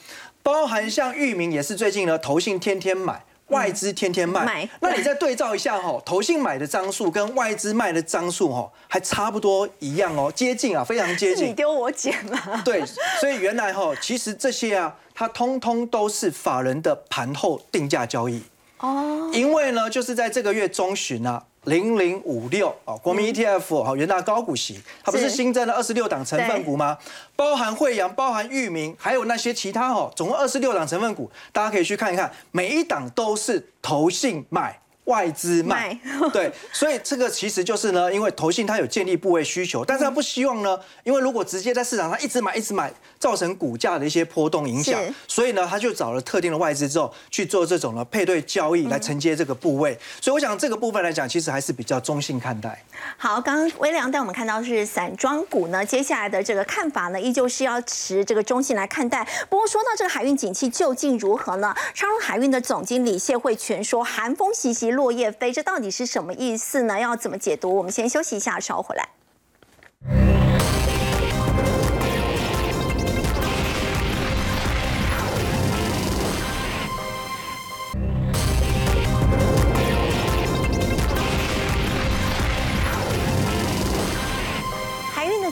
包含像域名也是最近呢，投信天天买。外资天天卖，买那你再对照一下哈，投信买的张数跟外资卖的张数哈，还差不多一样哦，接近啊，非常接近你近。丢我捡了，对，所以原来哈，其实这些啊，它通通都是法人的盘后定价交易。哦，因为呢，就是在这个月中旬啊，零零五六哦，国民 ETF 哦，元大高股息，它不是是新增了二十六档成分股吗？包含惠阳、包含裕民，还有那些其他哦，总共二十六档成分股，大家可以去看一看，每一档都是投信买。外资卖，对，所以这个其实就是呢，因为投信它有建立部位需求，但是它不希望呢，因为如果直接在市场上一直买一直买，造成股价的一些波动影响，所以呢，他就找了特定的外资之后去做这种呢配对交易来承接这个部位，所以我想这个部分来讲，其实还是比较中性看待。好，刚刚微良带我们看到是散装股呢，接下来的这个看法呢，依旧是要持这个中性来看待。不过说到这个海运景气究竟如何呢？长荣海运的总经理谢慧全说：“寒风习习，落叶飞，这到底是什么意思呢？要怎么解读？我们先休息一下，稍后回来。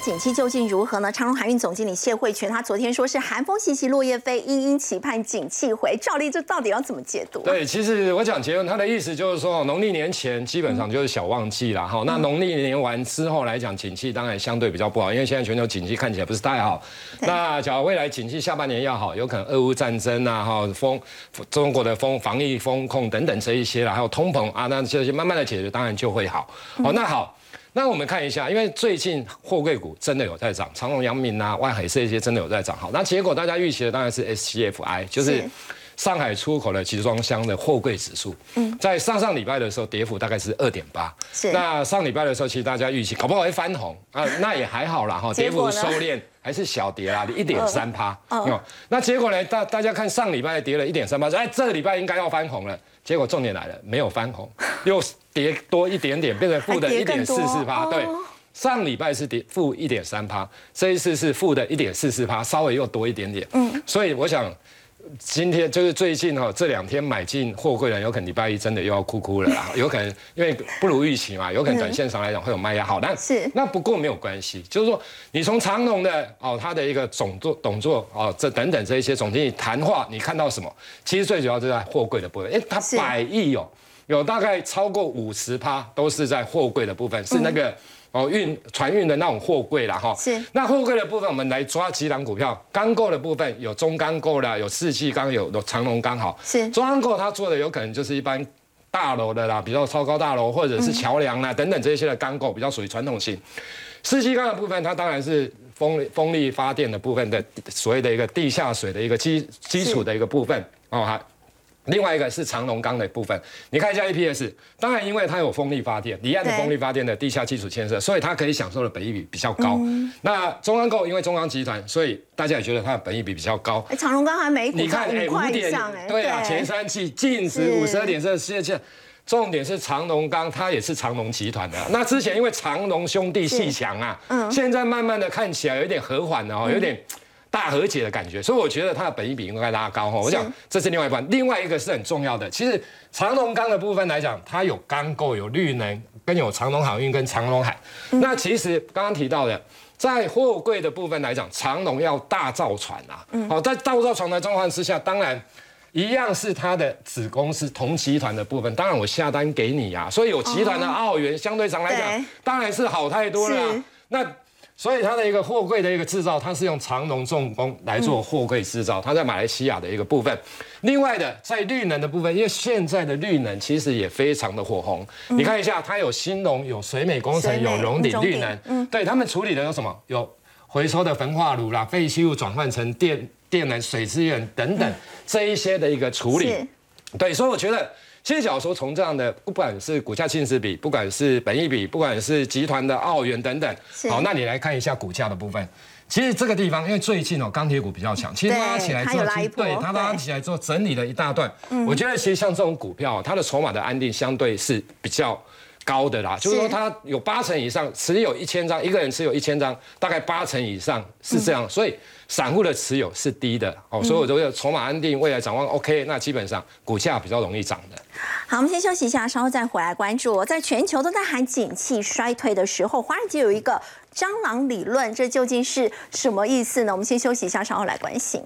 景气究竟如何呢？长荣海运总经理谢慧全他昨天说是寒风习习，落叶飞，殷殷期盼景气回。照例这到底要怎么解读？对，其实我讲结论，他的意思就是说，农历年前基本上就是小旺季啦，哈、那农历年完之后来讲，景气当然相对比较不好，因为现在全球景气看起来不是太好。那假如未来景气下半年要好，有可能俄乌战争啊，哈，风中国的风防疫风控等等这一些啦，还有通膨啊，那这些慢慢的解决，当然就会好。好，那好。那我们看一下，因为最近货柜股真的有在涨，长隆、阳明啊、万海这些真的有在涨。好，那结果大家预期的当然是 SCFI，就是是上海出口的集装箱的货柜指数。嗯，在上上礼拜的时候，跌幅大概是二点八。是那上礼拜的时候，其实大家预期搞不好会翻红啊，那也还好啦哈，跌幅收敛还是小跌啦，一点三趴。嗯哦，那结果呢？大大家看上礼拜跌了一点三八，哎，这个礼拜应该要翻红了。结果重点来了，没有翻红，又跌多一点点，变成负的一点四四趴。对哦，上礼拜是跌负一点三趴，这一次是负的一点四四趴，稍微又多一点点。嗯，所以我想。今天就是最近哈，这两天买进货柜的人，有可能礼拜一真的又要哭哭了啦。有可能因为不如预期嘛，有可能短线上来讲会有卖压。好，那是那不过没有关系，就是说你从长隆的哦，他的一个总作董座哦，这等等这一些总经理谈话，你看到什么？其实最主要就在货柜的部分，哎，他百亿哦，有大概超过五十趴都是在货柜的部分，是那个。哦，运船运的那种货柜啦，哈，是。那货柜的部分，我们来抓几档股票。钢构的部分有中钢构啦，有四季钢，有有长隆钢，好。是。中钢构它做的有可能就是一般大楼的啦，比较超高大楼或者是桥梁啦等等这些的钢构，比较属于传统型。四季钢的部分，它当然是风风力发电的部分的所谓的一个地下水的一个基基础的一个部分哦，哈。另外一个是长隆钢的部分，你看一下 APS，当然因为它有风力发电，离岸的风力发电的地下基础建设，所以它可以享受的本益比比较高。那中钢构因为中钢集团，所以大家也觉得它的本益比比较高。长隆钢还没你看哎五点对啊，前三季净值五十二点四，现在重点是长隆钢，它也是长隆集团的。那之前因为长隆兄弟戏强啊，嗯现在慢慢的看起来有点和缓了哦，有点。大和解的感觉，所以我觉得它的本益比应该拉高哈。我想这是另外一半，另外一个是很重要的。其实长隆钢的部分来讲，它有钢构、有绿能，跟有长隆航运跟长隆海。那其实刚刚提到的，在货柜的部分来讲，长隆要大造船啊。好，在大造船的状况之下，当然一样是它的子公司同集团的部分。当然我下单给你啊，所以有集团的澳元相对上来讲，当然是好太多了。那所以它的一个货柜的一个制造，它是用长隆重工来做货柜制造，它在马来西亚的一个部分。另外的，在绿能的部分，因为现在的绿能其实也非常的火红。你看一下，它有新农、有水美工程、有荣鼎绿能，嗯，对他们处理的有什么？有回收的焚化炉啦，废弃物转换成电电能、水资源等等这一些的一个处理。对，所以我觉得。其实，假如说从这样的，不管是股价净值比，不管是本益比，不管是集团的澳元等等，好，那你来看一下股价的部分。其实这个地方，因为最近哦，钢铁股比较强，其实拉起来之后，对它拉起来之后整理了一大段。我觉得其实像这种股票，它的筹码的安定相对是比较高的啦，就是说它有八成以上持有一千张，一个人持有一千张，大概八成以上是这样，所以。散户的持有是低的哦，所以我觉得筹码安定，未来展望 OK，那基本上股价比较容易涨的。好，我们先休息一下，稍后再回来关注。在全球都在喊景气衰退的时候，华尔街有一个蟑螂理论，这究竟是什么意思呢？我们先休息一下，稍后来关心。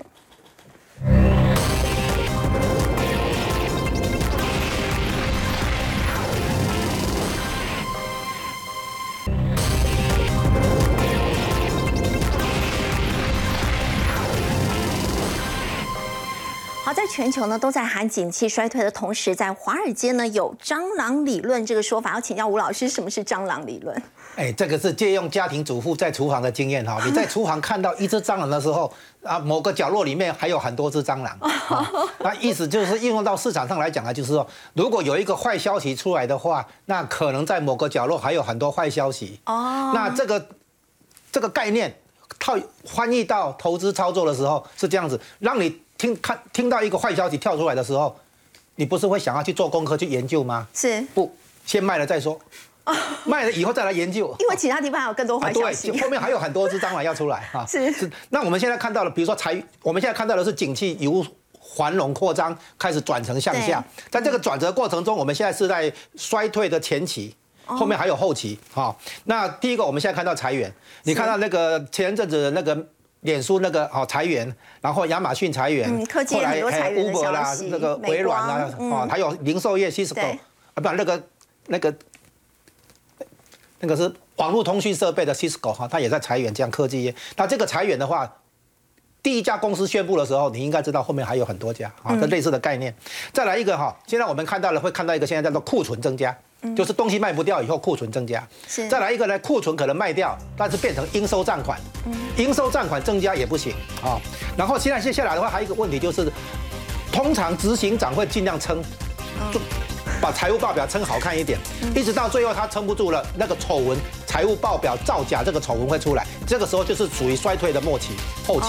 好，在全球呢都在喊景气衰退的同时，在华尔街呢有蟑螂理论这个说法，要请教吴老师，什么是蟑螂理论？哎，这个是借用家庭主妇在厨房的经验哈。你在厨房看到一只蟑螂的时候，啊，某个角落里面还有很多只蟑螂。那意思就是应用到市场上来讲啊，就是说，如果有一个坏消息出来的话，那可能在某个角落还有很多坏消息。哦。那这个这个概念套翻译到投资操作的时候是这样子，让你。听看听到一个坏消息跳出来的时候，你不是会想要去做功课去研究吗？是不先卖了再说，卖了以后再来研究，因为其他地方还有更多坏消息，对，后面还有很多只蟑螂要出来 哈。是是，那我们现在看到了，比如说财，我们现在看到的是景气由繁荣扩张开始转成向下，在这个转折过程中，我们现在是在衰退的前期，后面还有后期哈。那第一个，我们现在看到裁员，你看到那个前阵子的那个。脸书那个哦裁员，然后亚马逊裁员，后来还有 Uber 啦，那个微软啦，哦，还有零售业 Cisco，啊不，那个那个那个是网络通讯设备的 Cisco 哈，它也在裁员，这样科技业。那这个裁员的话，第一家公司宣布的时候，你应该知道后面还有很多家啊，这类似的概念。再来一个哈，现在我们看到了会看到一个现在叫做库存增加。就是东西卖不掉以后，库存增加。是。再来一个呢，库存可能卖掉，但是变成应收账款。嗯。应收账款增加也不行啊。然后现在接下来的话，还有一个问题就是，通常执行长会尽量撑，就把财务报表撑好看一点，一直到最后他撑不住了，那个丑闻，财务报表造假这个丑闻会出来，这个时候就是属于衰退的末期后期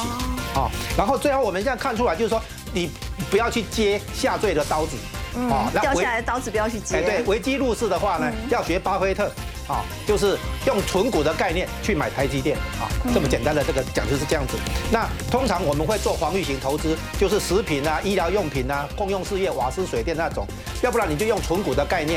啊。然后最后我们现在看出来就是说，你不要去接下坠的刀子。啊，掉下来的刀子不要去接。哎，对，危机入市的话呢，要学巴菲特，啊，就是用纯股的概念去买台积电啊，这么简单的这个讲就是这样子。那通常我们会做防御型投资，就是食品啊、医疗用品啊、公用事业、瓦斯水电那种，要不然你就用纯股的概念。